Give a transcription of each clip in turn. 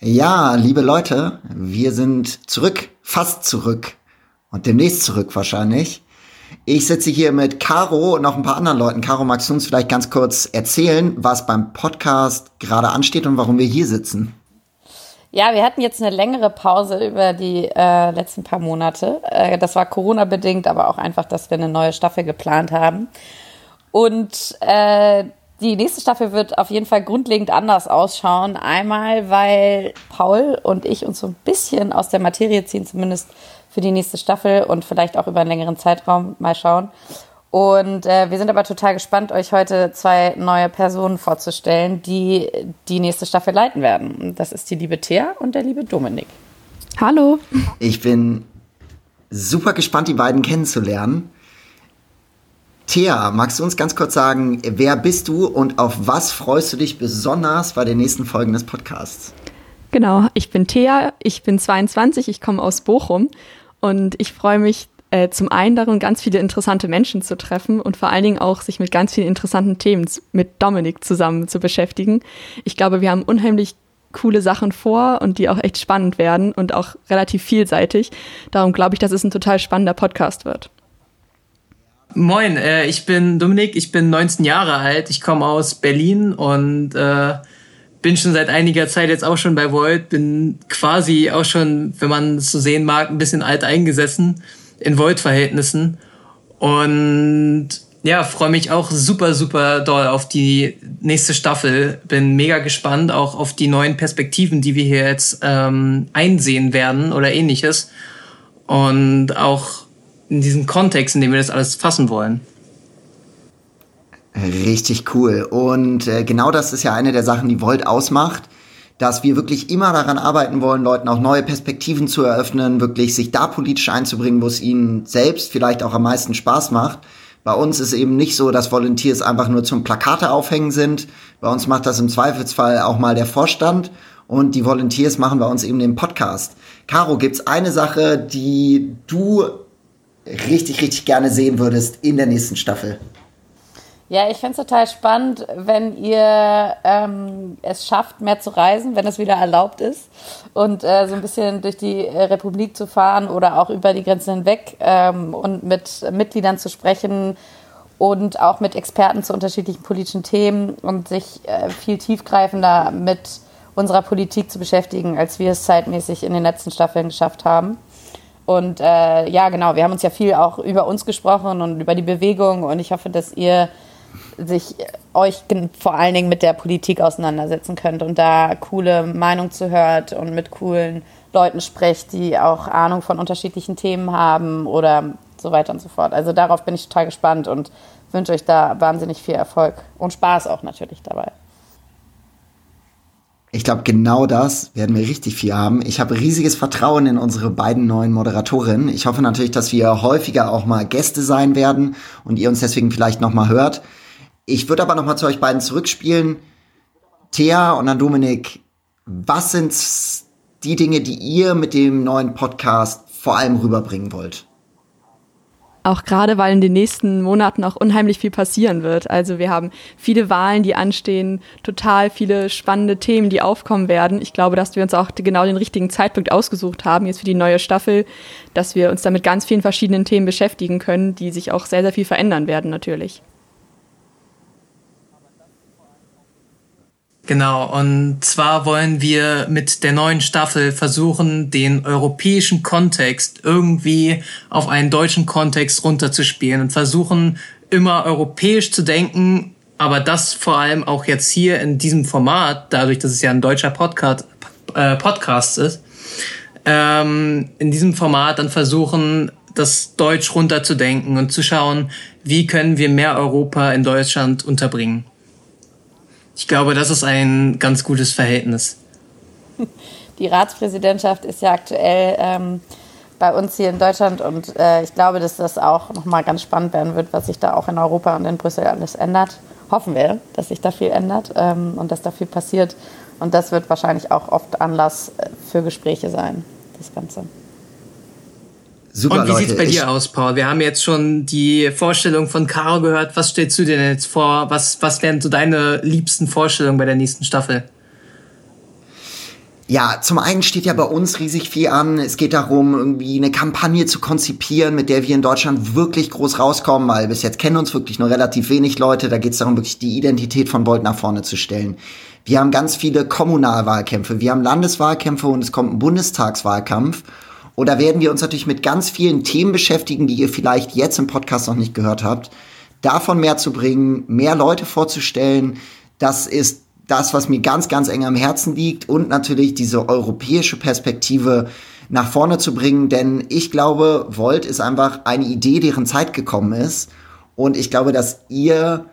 Ja, liebe Leute, wir sind zurück, fast zurück und demnächst zurück wahrscheinlich. Ich sitze hier mit Caro und noch ein paar anderen Leuten. Caro, magst du uns vielleicht ganz kurz erzählen, was beim Podcast gerade ansteht und warum wir hier sitzen? Ja, wir hatten jetzt eine längere Pause über die äh, letzten paar Monate. Äh, das war Corona-bedingt, aber auch einfach, dass wir eine neue Staffel geplant haben. Und äh, die nächste Staffel wird auf jeden Fall grundlegend anders ausschauen. Einmal, weil Paul und ich uns so ein bisschen aus der Materie ziehen, zumindest für die nächste Staffel und vielleicht auch über einen längeren Zeitraum mal schauen. Und äh, wir sind aber total gespannt, euch heute zwei neue Personen vorzustellen, die die nächste Staffel leiten werden. Das ist die liebe Thea und der liebe Dominik. Hallo. Ich bin super gespannt, die beiden kennenzulernen. Thea, magst du uns ganz kurz sagen, wer bist du und auf was freust du dich besonders bei den nächsten Folgen des Podcasts? Genau, ich bin Thea, ich bin 22, ich komme aus Bochum und ich freue mich äh, zum einen darum, ganz viele interessante Menschen zu treffen und vor allen Dingen auch sich mit ganz vielen interessanten Themen mit Dominik zusammen zu beschäftigen. Ich glaube, wir haben unheimlich coole Sachen vor und die auch echt spannend werden und auch relativ vielseitig. Darum glaube ich, dass es ein total spannender Podcast wird. Moin, äh, ich bin Dominik, ich bin 19 Jahre alt, ich komme aus Berlin und äh, bin schon seit einiger Zeit jetzt auch schon bei Volt, bin quasi auch schon, wenn man es so sehen mag, ein bisschen alt eingesessen in Volt-Verhältnissen. Und ja, freue mich auch super, super doll auf die nächste Staffel. Bin mega gespannt auch auf die neuen Perspektiven, die wir hier jetzt ähm, einsehen werden oder ähnliches. Und auch in diesem Kontext, in dem wir das alles fassen wollen. Richtig cool. Und äh, genau das ist ja eine der Sachen, die Volt ausmacht dass wir wirklich immer daran arbeiten wollen, Leuten auch neue Perspektiven zu eröffnen, wirklich sich da politisch einzubringen, wo es ihnen selbst vielleicht auch am meisten Spaß macht. Bei uns ist eben nicht so, dass Volunteers einfach nur zum Plakate aufhängen sind. Bei uns macht das im Zweifelsfall auch mal der Vorstand und die Volunteers machen bei uns eben den Podcast. Caro, gibt's eine Sache, die du richtig, richtig gerne sehen würdest in der nächsten Staffel? Ja, ich finde es total spannend, wenn ihr ähm, es schafft, mehr zu reisen, wenn es wieder erlaubt ist und äh, so ein bisschen durch die Republik zu fahren oder auch über die Grenzen hinweg ähm, und mit Mitgliedern zu sprechen und auch mit Experten zu unterschiedlichen politischen Themen und sich äh, viel tiefgreifender mit unserer Politik zu beschäftigen, als wir es zeitmäßig in den letzten Staffeln geschafft haben. Und äh, ja, genau, wir haben uns ja viel auch über uns gesprochen und über die Bewegung und ich hoffe, dass ihr sich euch vor allen Dingen mit der Politik auseinandersetzen könnt und da coole Meinungen zu hört und mit coolen Leuten sprecht, die auch Ahnung von unterschiedlichen Themen haben oder so weiter und so fort. Also darauf bin ich total gespannt und wünsche euch da wahnsinnig viel Erfolg und Spaß auch natürlich dabei. Ich glaube, genau das werden wir richtig viel haben. Ich habe riesiges Vertrauen in unsere beiden neuen Moderatorinnen. Ich hoffe natürlich, dass wir häufiger auch mal Gäste sein werden und ihr uns deswegen vielleicht noch mal hört. Ich würde aber noch mal zu euch beiden zurückspielen. Thea und dann Dominik, was sind die Dinge, die ihr mit dem neuen Podcast vor allem rüberbringen wollt? Auch gerade, weil in den nächsten Monaten auch unheimlich viel passieren wird. Also wir haben viele Wahlen, die anstehen, total viele spannende Themen, die aufkommen werden. Ich glaube, dass wir uns auch genau den richtigen Zeitpunkt ausgesucht haben, jetzt für die neue Staffel, dass wir uns damit ganz vielen verschiedenen Themen beschäftigen können, die sich auch sehr, sehr viel verändern werden natürlich. Genau, und zwar wollen wir mit der neuen Staffel versuchen, den europäischen Kontext irgendwie auf einen deutschen Kontext runterzuspielen und versuchen, immer europäisch zu denken, aber das vor allem auch jetzt hier in diesem Format, dadurch, dass es ja ein deutscher Podcast, äh, Podcast ist, ähm, in diesem Format dann versuchen, das Deutsch runterzudenken und zu schauen, wie können wir mehr Europa in Deutschland unterbringen. Ich glaube, das ist ein ganz gutes Verhältnis. Die Ratspräsidentschaft ist ja aktuell ähm, bei uns hier in Deutschland und äh, ich glaube, dass das auch nochmal ganz spannend werden wird, was sich da auch in Europa und in Brüssel alles ändert. Hoffen wir, dass sich da viel ändert ähm, und dass da viel passiert. Und das wird wahrscheinlich auch oft Anlass äh, für Gespräche sein, das Ganze. Super, Und wie sieht es bei dir aus, Paul? Wir haben jetzt schon die Vorstellung von Caro gehört. Was stellst du dir denn jetzt vor? Was, was wären so deine liebsten Vorstellungen bei der nächsten Staffel? Ja, zum einen steht ja bei uns riesig viel an. Es geht darum, irgendwie eine Kampagne zu konzipieren, mit der wir in Deutschland wirklich groß rauskommen, weil bis jetzt kennen uns wirklich nur relativ wenig Leute. Da geht es darum, wirklich die Identität von Volt nach vorne zu stellen. Wir haben ganz viele Kommunalwahlkämpfe, wir haben Landeswahlkämpfe und es kommt ein Bundestagswahlkampf. Und da werden wir uns natürlich mit ganz vielen Themen beschäftigen, die ihr vielleicht jetzt im Podcast noch nicht gehört habt. Davon mehr zu bringen, mehr Leute vorzustellen, das ist das, was mir ganz, ganz eng am Herzen liegt. Und natürlich diese europäische Perspektive nach vorne zu bringen, denn ich glaube, Volt ist einfach eine Idee, deren Zeit gekommen ist. Und ich glaube, dass ihr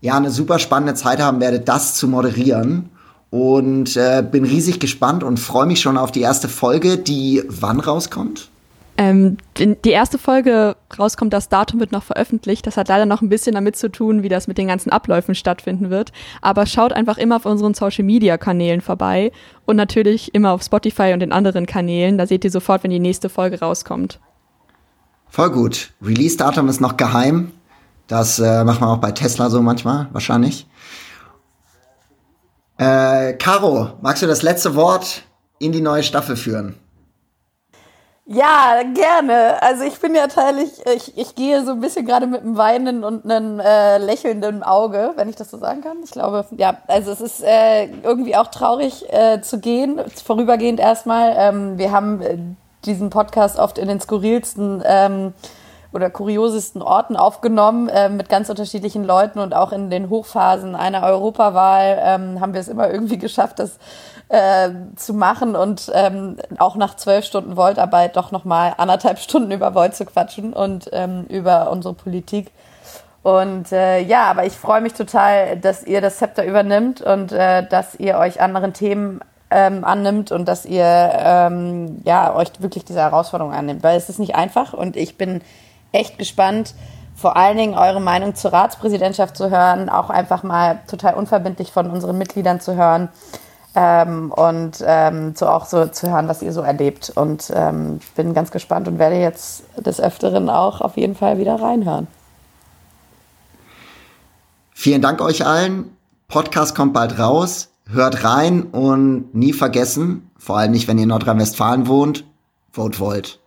ja eine super spannende Zeit haben werdet, das zu moderieren und äh, bin riesig gespannt und freue mich schon auf die erste Folge, die wann rauskommt? Ähm, die erste Folge rauskommt, das Datum wird noch veröffentlicht. Das hat leider noch ein bisschen damit zu tun, wie das mit den ganzen Abläufen stattfinden wird. Aber schaut einfach immer auf unseren Social Media Kanälen vorbei und natürlich immer auf Spotify und den anderen Kanälen. Da seht ihr sofort, wenn die nächste Folge rauskommt. Voll gut. Release-Datum ist noch geheim. Das äh, macht man auch bei Tesla so manchmal, wahrscheinlich. Äh, Caro, magst du das letzte Wort in die neue Staffel führen? Ja, gerne. Also ich bin ja teilig, ich, ich gehe so ein bisschen gerade mit einem weinenden und einem äh, lächelnden Auge, wenn ich das so sagen kann. Ich glaube, ja, also es ist äh, irgendwie auch traurig äh, zu gehen, vorübergehend erstmal. Ähm, wir haben äh, diesen Podcast oft in den skurrilsten ähm, oder kuriosesten Orten aufgenommen, äh, mit ganz unterschiedlichen Leuten und auch in den Hochphasen einer Europawahl ähm, haben wir es immer irgendwie geschafft, dass äh, zu machen und ähm, auch nach zwölf Stunden Voltarbeit doch nochmal anderthalb Stunden über Volt zu quatschen und ähm, über unsere Politik. Und äh, ja, aber ich freue mich total, dass ihr das Zepter übernimmt und äh, dass ihr euch anderen Themen ähm, annimmt und dass ihr ähm, ja euch wirklich diese Herausforderung annimmt, weil es ist nicht einfach und ich bin echt gespannt, vor allen Dingen eure Meinung zur Ratspräsidentschaft zu hören, auch einfach mal total unverbindlich von unseren Mitgliedern zu hören ähm, und ähm, so auch so zu hören, was ihr so erlebt. Und ähm, bin ganz gespannt und werde jetzt des Öfteren auch auf jeden Fall wieder reinhören. Vielen Dank euch allen. Podcast kommt bald raus. Hört rein und nie vergessen, vor allem nicht, wenn ihr in Nordrhein-Westfalen wohnt, vote Volt.